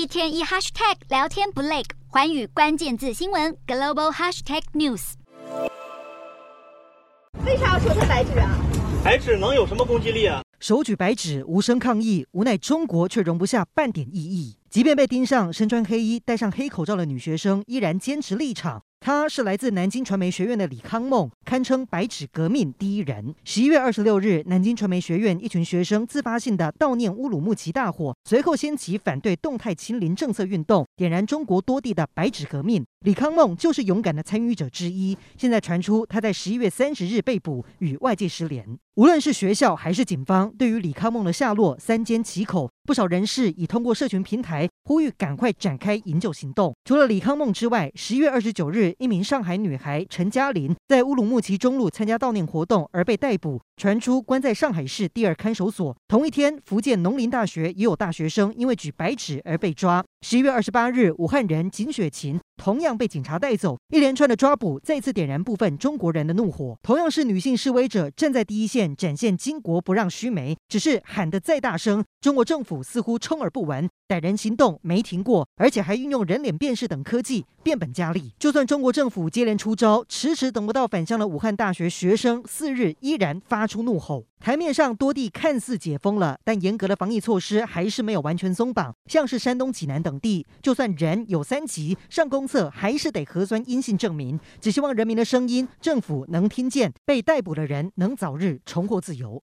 一天一 hashtag 聊天不累，环宇关键字新闻 global hashtag news。为啥要说他白纸啊？白纸能有什么攻击力啊？手举白纸无声抗议，无奈中国却容不下半点异议。即便被盯上，身穿黑衣、戴上黑口罩的女学生依然坚持立场。他是来自南京传媒学院的李康梦，堪称白纸革命第一人。十一月二十六日，南京传媒学院一群学生自发性的悼念乌鲁木齐大火，随后掀起反对动态清零政策运动，点燃中国多地的白纸革命。李康梦就是勇敢的参与者之一。现在传出他在十一月三十日被捕，与外界失联。无论是学校还是警方，对于李康梦的下落三缄其口。不少人士已通过社群平台呼吁赶快展开营救行动。除了李康梦之外，十一月二十九日，一名上海女孩陈嘉玲在乌鲁木齐中路参加悼念活动而被逮捕，传出关在上海市第二看守所。同一天，福建农林大学也有大学生因为举白纸而被抓。十一月二十八日，武汉人景雪琴同样被警察带走。一连串的抓捕再次点燃部分中国人的怒火。同样是女性示威者站在第一线，展现巾帼不让须眉。只是喊得再大声，中国政府似乎充耳不闻。逮人行动没停过，而且还运用人脸辨识等科技，变本加厉。就算中国政府接连出招，迟迟等不到返乡的武汉大学学生，四日依然发出怒吼。台面上多地看似解封了，但严格的防疫措施还是没有完全松绑。像是山东济南等地，就算人有三级，上公厕还是得核酸阴性证明。只希望人民的声音，政府能听见，被逮捕的人能早日重获自由。